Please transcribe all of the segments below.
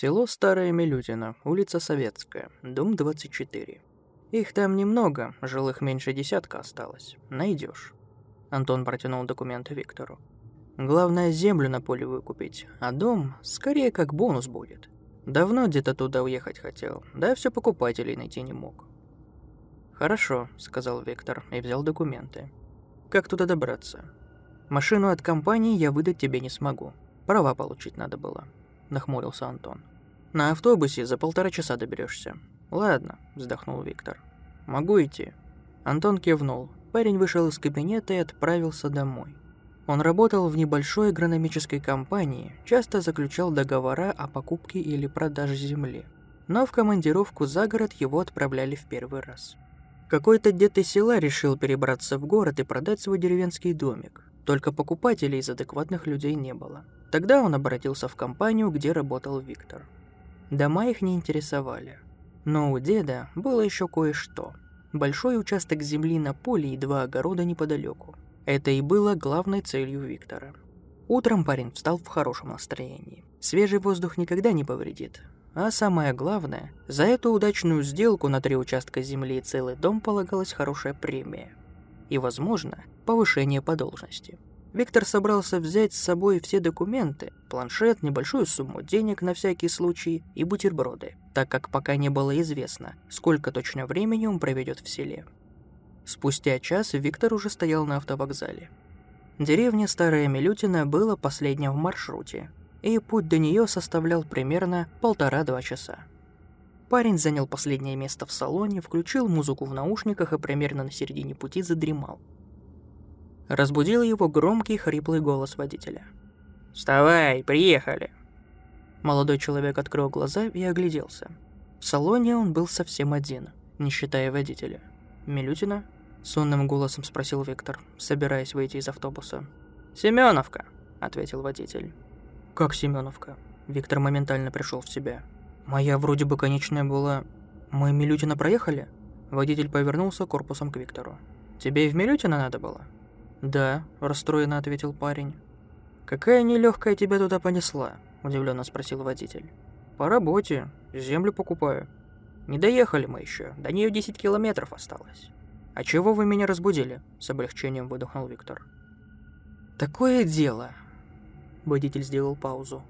Село Старая Милютина, улица Советская, дом 24. Их там немного, жилых меньше десятка осталось. Найдешь. Антон протянул документы Виктору. Главное, землю на поле выкупить, а дом скорее как бонус будет. Давно где-то туда уехать хотел, да все покупателей найти не мог. «Хорошо», — сказал Виктор и взял документы. «Как туда добраться?» «Машину от компании я выдать тебе не смогу. Права получить надо было», — нахмурился Антон. «На автобусе за полтора часа доберешься. «Ладно», — вздохнул Виктор. «Могу идти». Антон кивнул. Парень вышел из кабинета и отправился домой. Он работал в небольшой агрономической компании, часто заключал договора о покупке или продаже земли. Но в командировку за город его отправляли в первый раз. Какой-то дед из села решил перебраться в город и продать свой деревенский домик. Только покупателей из адекватных людей не было. Тогда он обратился в компанию, где работал Виктор. Дома их не интересовали. Но у деда было еще кое-что. Большой участок земли на поле и два огорода неподалеку. Это и было главной целью Виктора. Утром парень встал в хорошем настроении. Свежий воздух никогда не повредит. А самое главное, за эту удачную сделку на три участка земли и целый дом полагалась хорошая премия. И, возможно, повышение по должности. Виктор собрался взять с собой все документы, планшет, небольшую сумму денег на всякий случай и бутерброды, так как пока не было известно, сколько точно времени он проведет в селе. Спустя час Виктор уже стоял на автовокзале. Деревня Старая Милютина была последним в маршруте, и путь до нее составлял примерно полтора-два часа. Парень занял последнее место в салоне, включил музыку в наушниках и примерно на середине пути задремал. Разбудил его громкий хриплый голос водителя. «Вставай, приехали!» Молодой человек открыл глаза и огляделся. В салоне он был совсем один, не считая водителя. «Милютина?» Сонным голосом спросил Виктор, собираясь выйти из автобуса. «Семеновка», — ответил водитель. «Как Семеновка?» Виктор моментально пришел в себя. «Моя вроде бы конечная была... Мы Милютина проехали?» Водитель повернулся корпусом к Виктору. «Тебе и в Милютина надо было?» «Да», — расстроенно ответил парень. «Какая нелегкая тебя туда понесла?» — удивленно спросил водитель. «По работе. Землю покупаю». «Не доехали мы еще. До нее 10 километров осталось». «А чего вы меня разбудили?» — с облегчением выдохнул Виктор. «Такое дело!» Водитель сделал паузу.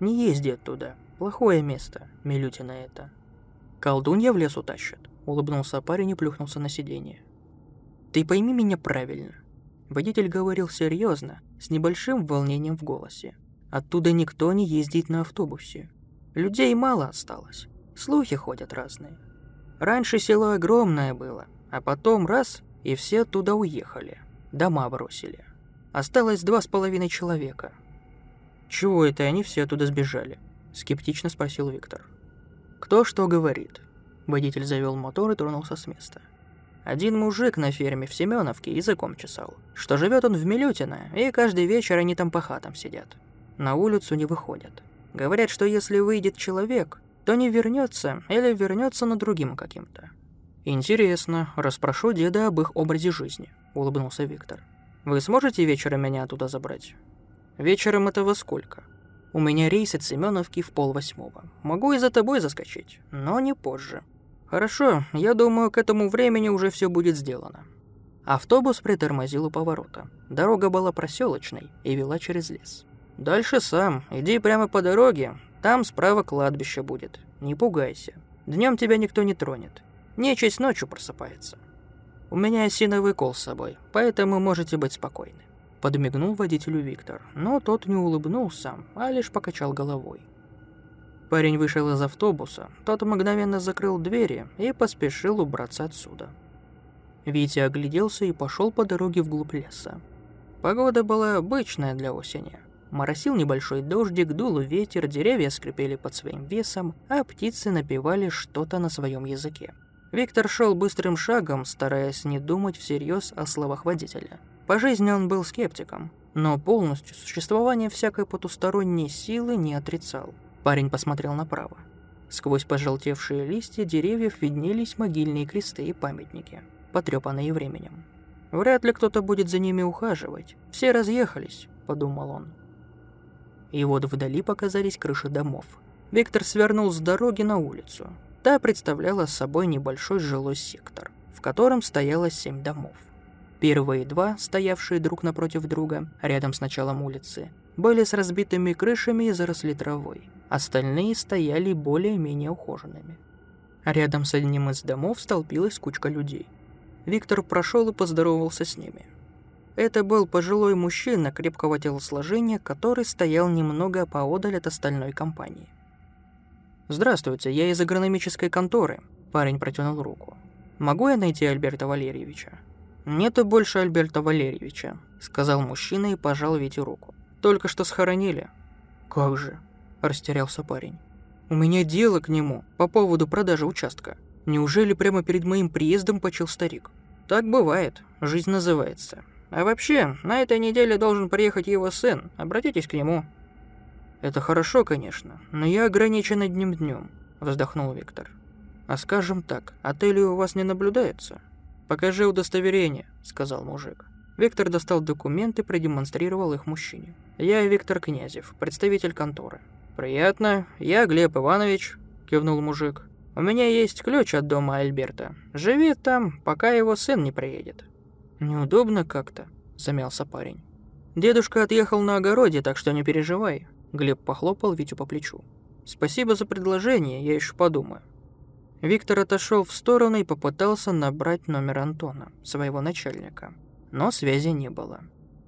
«Не езди оттуда. Плохое место. Милютина это». «Колдунья в лес утащит», — улыбнулся парень и плюхнулся на сиденье. «Ты пойми меня правильно». Водитель говорил серьезно, с небольшим волнением в голосе. «Оттуда никто не ездит на автобусе. Людей мало осталось. Слухи ходят разные. Раньше село огромное было, а потом раз, и все оттуда уехали. Дома бросили. Осталось два с половиной человека. «Чего это они все оттуда сбежали?» – скептично спросил Виктор. «Кто что говорит?» Водитель завел мотор и тронулся с места. Один мужик на ферме в Семеновке языком чесал, что живет он в Милютино, и каждый вечер они там по хатам сидят. На улицу не выходят. Говорят, что если выйдет человек, то не вернется или вернется на другим каким-то. «Интересно, расспрошу деда об их образе жизни», — улыбнулся Виктор. «Вы сможете вечером меня оттуда забрать?» «Вечером это во сколько?» «У меня рейс от Семеновки в полвосьмого. Могу и за тобой заскочить, но не позже». «Хорошо, я думаю, к этому времени уже все будет сделано». Автобус притормозил у поворота. Дорога была проселочной и вела через лес. «Дальше сам, иди прямо по дороге, там справа кладбище будет. Не пугайся. Днем тебя никто не тронет. Нечисть ночью просыпается. У меня осиновый кол с собой, поэтому можете быть спокойны». Подмигнул водителю Виктор, но тот не улыбнулся, а лишь покачал головой. Парень вышел из автобуса, тот мгновенно закрыл двери и поспешил убраться отсюда. Витя огляделся и пошел по дороге вглубь леса. Погода была обычная для осени. Моросил небольшой дождик, дул ветер, деревья скрипели под своим весом, а птицы напевали что-то на своем языке. Виктор шел быстрым шагом, стараясь не думать всерьез о словах водителя. По жизни он был скептиком, но полностью существование всякой потусторонней силы не отрицал. Парень посмотрел направо. Сквозь пожелтевшие листья деревьев виднелись могильные кресты и памятники, потрепанные временем. «Вряд ли кто-то будет за ними ухаживать. Все разъехались», — подумал он. И вот вдали показались крыши домов. Виктор свернул с дороги на улицу. Та представляла собой небольшой жилой сектор, в котором стояло семь домов. Первые два, стоявшие друг напротив друга, рядом с началом улицы, были с разбитыми крышами и заросли травой. Остальные стояли более-менее ухоженными. Рядом с одним из домов столпилась кучка людей. Виктор прошел и поздоровался с ними. Это был пожилой мужчина крепкого телосложения, который стоял немного поодаль от остальной компании. «Здравствуйте, я из агрономической конторы», – парень протянул руку. «Могу я найти Альберта Валерьевича?» «Нету больше Альберта Валерьевича», — сказал мужчина и пожал Вите руку. «Только что схоронили». «Как же?» — растерялся парень. «У меня дело к нему по поводу продажи участка. Неужели прямо перед моим приездом почил старик?» «Так бывает, жизнь называется. А вообще, на этой неделе должен приехать его сын, обратитесь к нему». «Это хорошо, конечно, но я ограничен одним днем», — вздохнул Виктор. «А скажем так, отели у вас не наблюдается?» «Покажи удостоверение», — сказал мужик. Виктор достал документы продемонстрировал их мужчине. «Я Виктор Князев, представитель конторы». «Приятно. Я Глеб Иванович», — кивнул мужик. «У меня есть ключ от дома Альберта. Живи там, пока его сын не приедет». «Неудобно как-то», — замялся парень. «Дедушка отъехал на огороде, так что не переживай». Глеб похлопал Витю по плечу. «Спасибо за предложение, я еще подумаю». Виктор отошел в сторону и попытался набрать номер Антона, своего начальника. Но связи не было.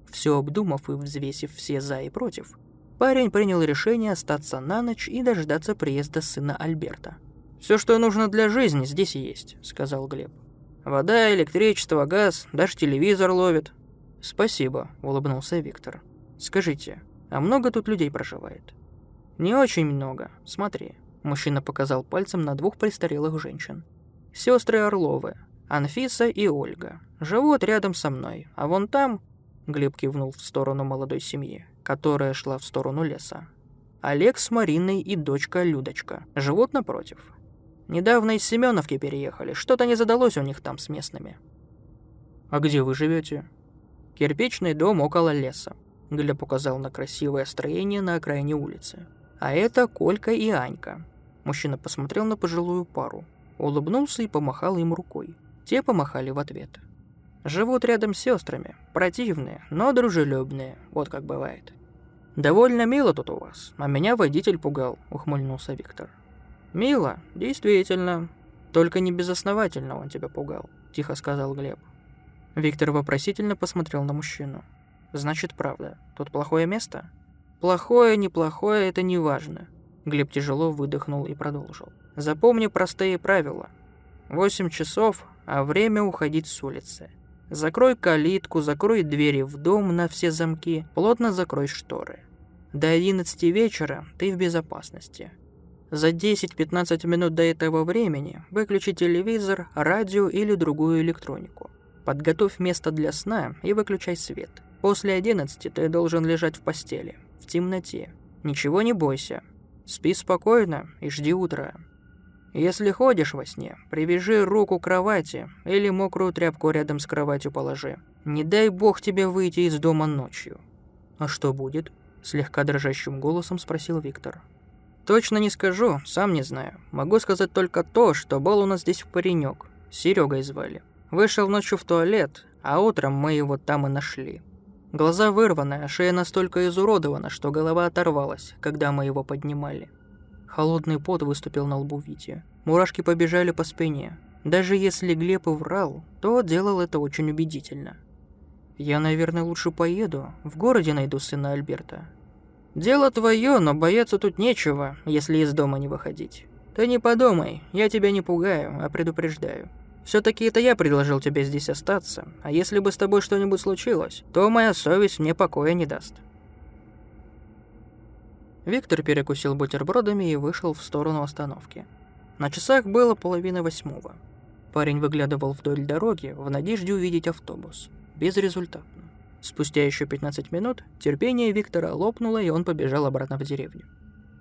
Все обдумав и взвесив все «за» и «против», парень принял решение остаться на ночь и дождаться приезда сына Альберта. «Все, что нужно для жизни, здесь есть», — сказал Глеб. «Вода, электричество, газ, даже телевизор ловит». «Спасибо», — улыбнулся Виктор. «Скажите, а много тут людей проживает?» «Не очень много. Смотри. Мужчина показал пальцем на двух престарелых женщин. Сестры Орловы, Анфиса и Ольга. Живут рядом со мной, а вон там...» Глеб кивнул в сторону молодой семьи, которая шла в сторону леса. Олег с Мариной и дочка Людочка живут напротив. Недавно из Семеновки переехали, что-то не задалось у них там с местными. «А где вы живете? «Кирпичный дом около леса», — Глеб указал на красивое строение на окраине улицы. «А это Колька и Анька. Мужчина посмотрел на пожилую пару, улыбнулся и помахал им рукой. Те помахали в ответ. Живут рядом с сестрами, противные, но дружелюбные, вот как бывает. «Довольно мило тут у вас, а меня водитель пугал», — ухмыльнулся Виктор. «Мило, действительно. Только не безосновательно он тебя пугал», — тихо сказал Глеб. Виктор вопросительно посмотрел на мужчину. «Значит, правда. Тут плохое место?» «Плохое, неплохое — это не важно. Глеб тяжело выдохнул и продолжил. «Запомни простые правила. Восемь часов, а время уходить с улицы. Закрой калитку, закрой двери в дом на все замки, плотно закрой шторы. До 11 вечера ты в безопасности. За 10-15 минут до этого времени выключи телевизор, радио или другую электронику. Подготовь место для сна и выключай свет. После 11 ты должен лежать в постели, в темноте. Ничего не бойся, Спи спокойно и жди утра. Если ходишь во сне, привяжи руку к кровати или мокрую тряпку рядом с кроватью положи. Не дай бог тебе выйти из дома ночью. А что будет? Слегка дрожащим голосом спросил Виктор. Точно не скажу, сам не знаю. Могу сказать только то, что был у нас здесь паренек. Серегой звали. Вышел ночью в туалет, а утром мы его там и нашли. Глаза вырваны, а шея настолько изуродована, что голова оторвалась, когда мы его поднимали. Холодный пот выступил на лбу Вити. Мурашки побежали по спине. Даже если Глеб и врал, то делал это очень убедительно. «Я, наверное, лучше поеду. В городе найду сына Альберта». «Дело твое, но бояться тут нечего, если из дома не выходить. Ты не подумай, я тебя не пугаю, а предупреждаю. Все-таки это я предложил тебе здесь остаться, а если бы с тобой что-нибудь случилось, то моя совесть мне покоя не даст». Виктор перекусил бутербродами и вышел в сторону остановки. На часах было половина восьмого. Парень выглядывал вдоль дороги в надежде увидеть автобус. Безрезультатно. Спустя еще 15 минут терпение Виктора лопнуло, и он побежал обратно в деревню.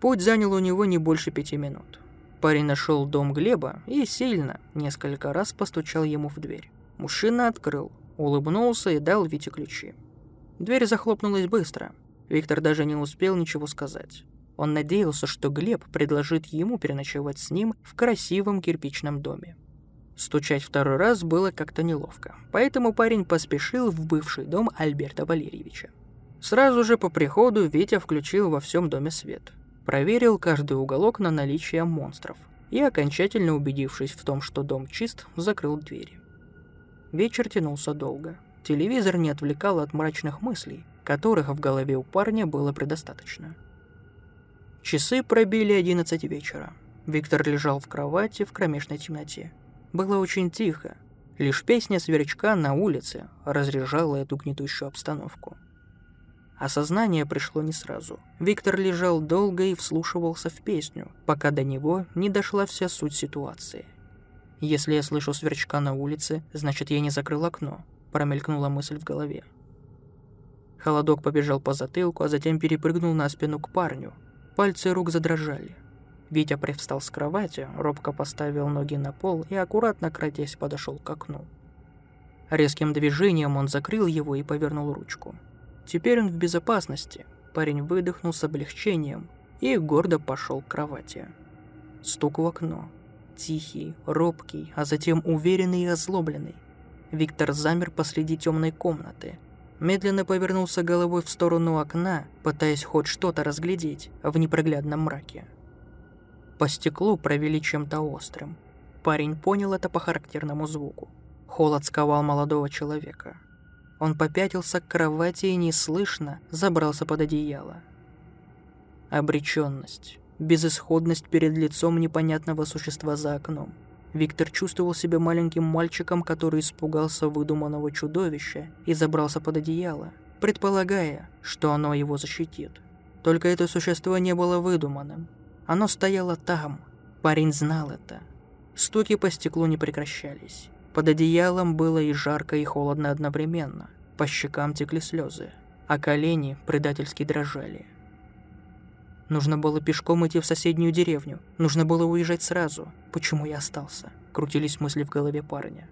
Путь занял у него не больше пяти минут. Парень нашел дом Глеба и сильно, несколько раз постучал ему в дверь. Мужчина открыл, улыбнулся и дал Вите ключи. Дверь захлопнулась быстро. Виктор даже не успел ничего сказать. Он надеялся, что Глеб предложит ему переночевать с ним в красивом кирпичном доме. Стучать второй раз было как-то неловко, поэтому парень поспешил в бывший дом Альберта Валерьевича. Сразу же по приходу Витя включил во всем доме свет. Проверил каждый уголок на наличие монстров и, окончательно убедившись в том, что дом чист, закрыл двери. Вечер тянулся долго. Телевизор не отвлекал от мрачных мыслей, которых в голове у парня было предостаточно. Часы пробили 11 вечера. Виктор лежал в кровати в кромешной темноте. Было очень тихо. Лишь песня сверчка на улице разряжала эту гнетущую обстановку. Осознание пришло не сразу. Виктор лежал долго и вслушивался в песню, пока до него не дошла вся суть ситуации. «Если я слышу сверчка на улице, значит, я не закрыл окно», – промелькнула мысль в голове. Холодок побежал по затылку, а затем перепрыгнул на спину к парню. Пальцы рук задрожали. Витя привстал с кровати, робко поставил ноги на пол и, аккуратно крадясь, подошел к окну. Резким движением он закрыл его и повернул ручку. Теперь он в безопасности. Парень выдохнул с облегчением и гордо пошел к кровати. Стук в окно. Тихий, робкий, а затем уверенный и озлобленный. Виктор замер посреди темной комнаты. Медленно повернулся головой в сторону окна, пытаясь хоть что-то разглядеть в непроглядном мраке. По стеклу провели чем-то острым. Парень понял это по характерному звуку. Холод сковал молодого человека. Он попятился к кровати и неслышно забрался под одеяло. Обреченность, безысходность перед лицом непонятного существа за окном. Виктор чувствовал себя маленьким мальчиком, который испугался выдуманного чудовища и забрался под одеяло, предполагая, что оно его защитит. Только это существо не было выдуманным. Оно стояло там. Парень знал это. Стуки по стеклу не прекращались. Под одеялом было и жарко, и холодно одновременно. По щекам текли слезы, а колени предательски дрожали. Нужно было пешком идти в соседнюю деревню. Нужно было уезжать сразу. Почему я остался? Крутились мысли в голове парня.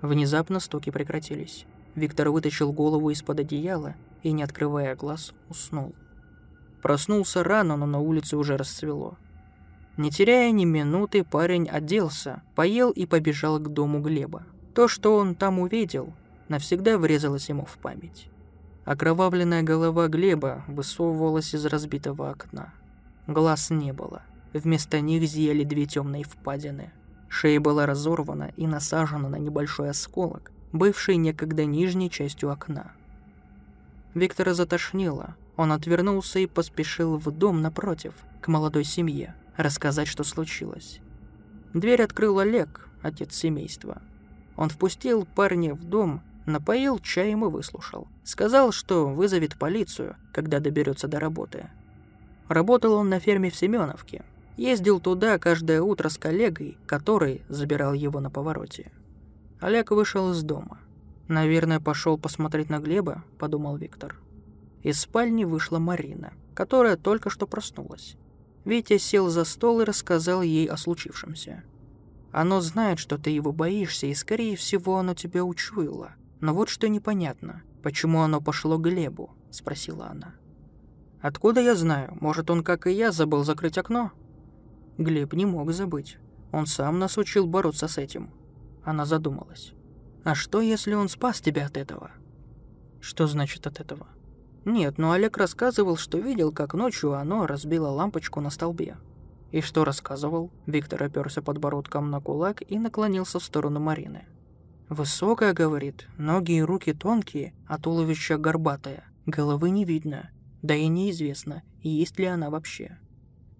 Внезапно стуки прекратились. Виктор вытащил голову из-под одеяла и, не открывая глаз, уснул. Проснулся рано, но на улице уже расцвело. Не теряя ни минуты, парень оделся, поел и побежал к дому Глеба. То, что он там увидел, навсегда врезалось ему в память. Окровавленная голова Глеба высовывалась из разбитого окна. Глаз не было. Вместо них зияли две темные впадины. Шея была разорвана и насажена на небольшой осколок, бывший некогда нижней частью окна. Виктора затошнило, он отвернулся и поспешил в дом напротив, к молодой семье, рассказать, что случилось. Дверь открыл Олег, отец семейства. Он впустил парня в дом, напоил чаем и выслушал. Сказал, что вызовет полицию, когда доберется до работы. Работал он на ферме в Семеновке. Ездил туда каждое утро с коллегой, который забирал его на повороте. Олег вышел из дома. «Наверное, пошел посмотреть на Глеба», — подумал Виктор. Из спальни вышла Марина, которая только что проснулась. Витя сел за стол и рассказал ей о случившемся. Оно знает, что ты его боишься, и, скорее всего, оно тебя учуяло. Но вот что непонятно. Почему оно пошло Глебу?» – спросила она. «Откуда я знаю? Может, он, как и я, забыл закрыть окно?» Глеб не мог забыть. Он сам нас учил бороться с этим. Она задумалась. «А что, если он спас тебя от этого?» «Что значит от этого?» Нет, но Олег рассказывал, что видел, как ночью оно разбило лампочку на столбе. И что рассказывал? Виктор оперся подбородком на кулак и наклонился в сторону Марины. «Высокая, — говорит, — ноги и руки тонкие, а туловище горбатое. Головы не видно. Да и неизвестно, есть ли она вообще».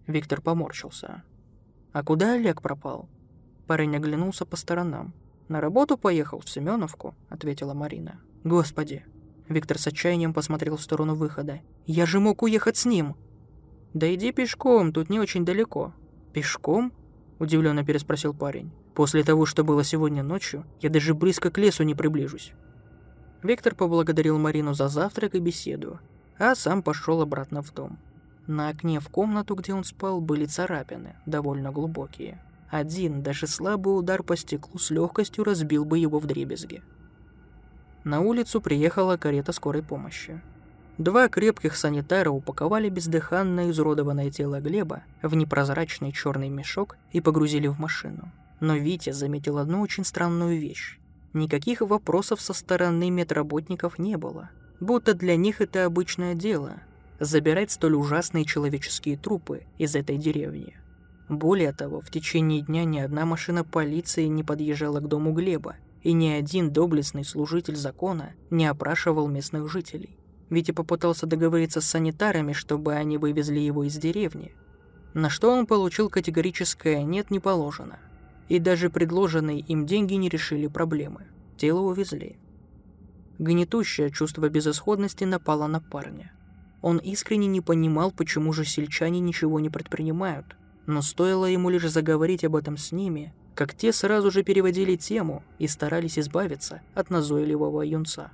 Виктор поморщился. «А куда Олег пропал?» Парень оглянулся по сторонам. «На работу поехал, в Семеновку», — ответила Марина. «Господи, Виктор с отчаянием посмотрел в сторону выхода. «Я же мог уехать с ним!» «Да иди пешком, тут не очень далеко». «Пешком?» – удивленно переспросил парень. «После того, что было сегодня ночью, я даже близко к лесу не приближусь». Виктор поблагодарил Марину за завтрак и беседу, а сам пошел обратно в дом. На окне в комнату, где он спал, были царапины, довольно глубокие. Один, даже слабый удар по стеклу с легкостью разбил бы его в дребезги. На улицу приехала карета скорой помощи. Два крепких санитара упаковали бездыханное изуродованное тело Глеба в непрозрачный черный мешок и погрузили в машину. Но Витя заметил одну очень странную вещь. Никаких вопросов со стороны медработников не было. Будто для них это обычное дело – забирать столь ужасные человеческие трупы из этой деревни. Более того, в течение дня ни одна машина полиции не подъезжала к дому Глеба, и ни один доблестный служитель закона не опрашивал местных жителей. Витя попытался договориться с санитарами, чтобы они вывезли его из деревни. На что он получил категорическое «нет, не положено». И даже предложенные им деньги не решили проблемы. Тело увезли. Гнетущее чувство безысходности напало на парня. Он искренне не понимал, почему же сельчане ничего не предпринимают. Но стоило ему лишь заговорить об этом с ними, как те сразу же переводили тему и старались избавиться от назойливого юнца.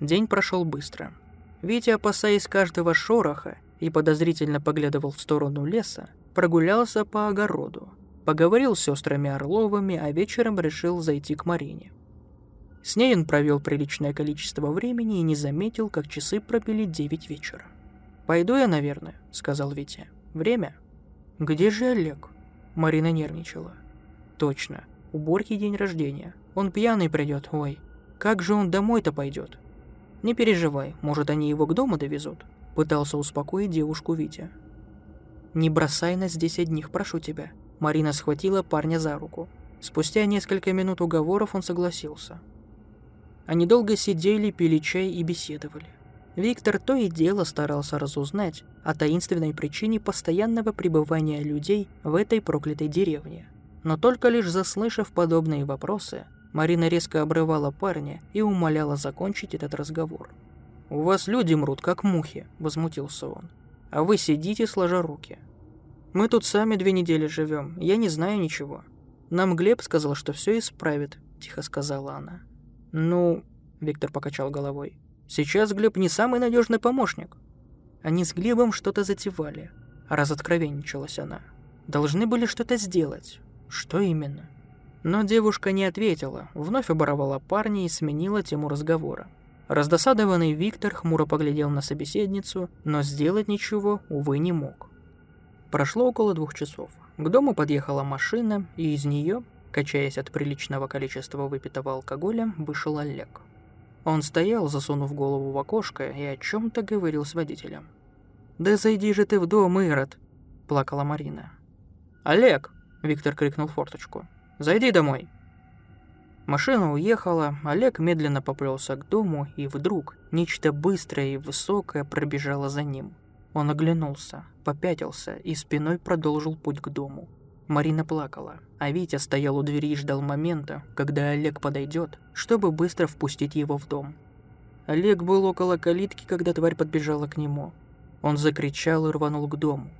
День прошел быстро. Витя, опасаясь каждого шороха и подозрительно поглядывал в сторону леса, прогулялся по огороду, поговорил с сестрами Орловыми, а вечером решил зайти к Марине. С ней он провел приличное количество времени и не заметил, как часы пробили девять вечера. «Пойду я, наверное», — сказал Витя. «Время?» «Где же Олег?» Марина нервничала. «Точно. У Борьки день рождения. Он пьяный придет, ой. Как же он домой-то пойдет?» «Не переживай, может, они его к дому довезут?» Пытался успокоить девушку Витя. «Не бросай нас здесь одних, прошу тебя». Марина схватила парня за руку. Спустя несколько минут уговоров он согласился. Они долго сидели, пили чай и беседовали. Виктор то и дело старался разузнать о таинственной причине постоянного пребывания людей в этой проклятой деревне. Но только лишь заслышав подобные вопросы, Марина резко обрывала парня и умоляла закончить этот разговор. «У вас люди мрут, как мухи», — возмутился он. «А вы сидите, сложа руки. Мы тут сами две недели живем, я не знаю ничего. Нам Глеб сказал, что все исправит», — тихо сказала она. «Ну...» — Виктор покачал головой. «Сейчас Глеб не самый надежный помощник». Они с Глебом что-то затевали. Разоткровенничалась она. Должны были что-то сделать. Что именно? Но девушка не ответила, вновь оборовала парня и сменила тему разговора. Раздосадованный Виктор хмуро поглядел на собеседницу, но сделать ничего, увы, не мог. Прошло около двух часов. К дому подъехала машина, и из нее, качаясь от приличного количества выпитого алкоголя, вышел Олег. Он стоял, засунув голову в окошко, и о чем-то говорил с водителем. «Да зайди же ты в дом, Ирод!» – плакала Марина. «Олег!» – Виктор крикнул форточку. Зайди домой». Машина уехала, Олег медленно поплелся к дому, и вдруг нечто быстрое и высокое пробежало за ним. Он оглянулся, попятился и спиной продолжил путь к дому. Марина плакала, а Витя стоял у двери и ждал момента, когда Олег подойдет, чтобы быстро впустить его в дом. Олег был около калитки, когда тварь подбежала к нему. Он закричал и рванул к дому.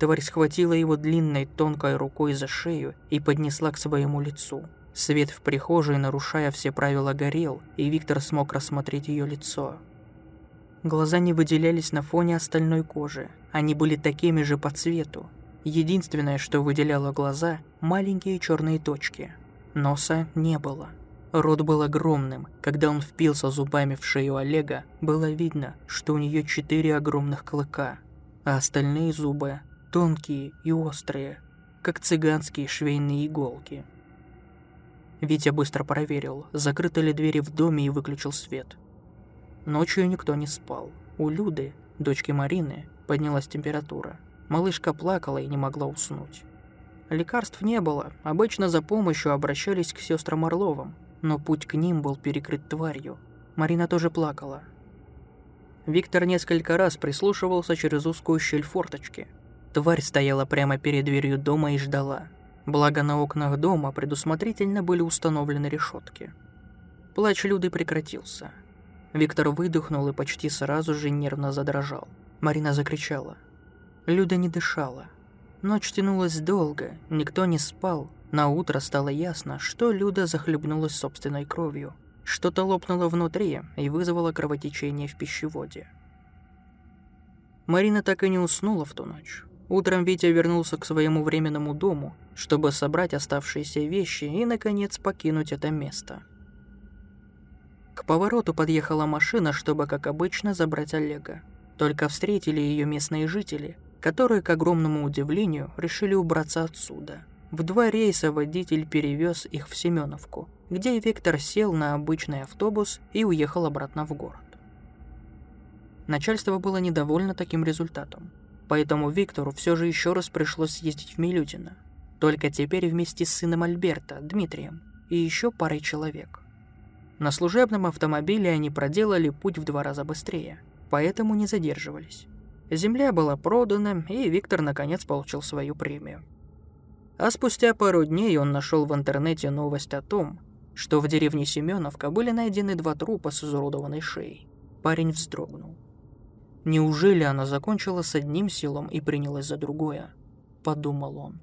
Тварь схватила его длинной тонкой рукой за шею и поднесла к своему лицу. Свет в прихожей, нарушая все правила, горел, и Виктор смог рассмотреть ее лицо. Глаза не выделялись на фоне остальной кожи. Они были такими же по цвету. Единственное, что выделяло глаза – маленькие черные точки. Носа не было. Рот был огромным. Когда он впился зубами в шею Олега, было видно, что у нее четыре огромных клыка, а остальные зубы тонкие и острые, как цыганские швейные иголки. Витя быстро проверил, закрыты ли двери в доме и выключил свет. Ночью никто не спал. У Люды, дочки Марины, поднялась температура. Малышка плакала и не могла уснуть. Лекарств не было, обычно за помощью обращались к сестрам Орловым, но путь к ним был перекрыт тварью. Марина тоже плакала. Виктор несколько раз прислушивался через узкую щель форточки – Тварь стояла прямо перед дверью дома и ждала. Благо на окнах дома предусмотрительно были установлены решетки. Плач Люды прекратился. Виктор выдохнул и почти сразу же нервно задрожал. Марина закричала. Люда не дышала. Ночь тянулась долго, никто не спал. На утро стало ясно, что Люда захлебнулась собственной кровью. Что-то лопнуло внутри и вызвало кровотечение в пищеводе. Марина так и не уснула в ту ночь. Утром Витя вернулся к своему временному дому, чтобы собрать оставшиеся вещи и, наконец, покинуть это место. К повороту подъехала машина, чтобы, как обычно, забрать Олега. Только встретили ее местные жители, которые, к огромному удивлению, решили убраться отсюда. В два рейса водитель перевез их в Семеновку, где Виктор сел на обычный автобус и уехал обратно в город. Начальство было недовольно таким результатом, поэтому Виктору все же еще раз пришлось съездить в Милютино, только теперь вместе с сыном Альберта, Дмитрием, и еще парой человек. На служебном автомобиле они проделали путь в два раза быстрее, поэтому не задерживались. Земля была продана, и Виктор наконец получил свою премию. А спустя пару дней он нашел в интернете новость о том, что в деревне Семеновка были найдены два трупа с изуродованной шеей. Парень вздрогнул. Неужели она закончила с одним силом и принялась за другое? Подумал он.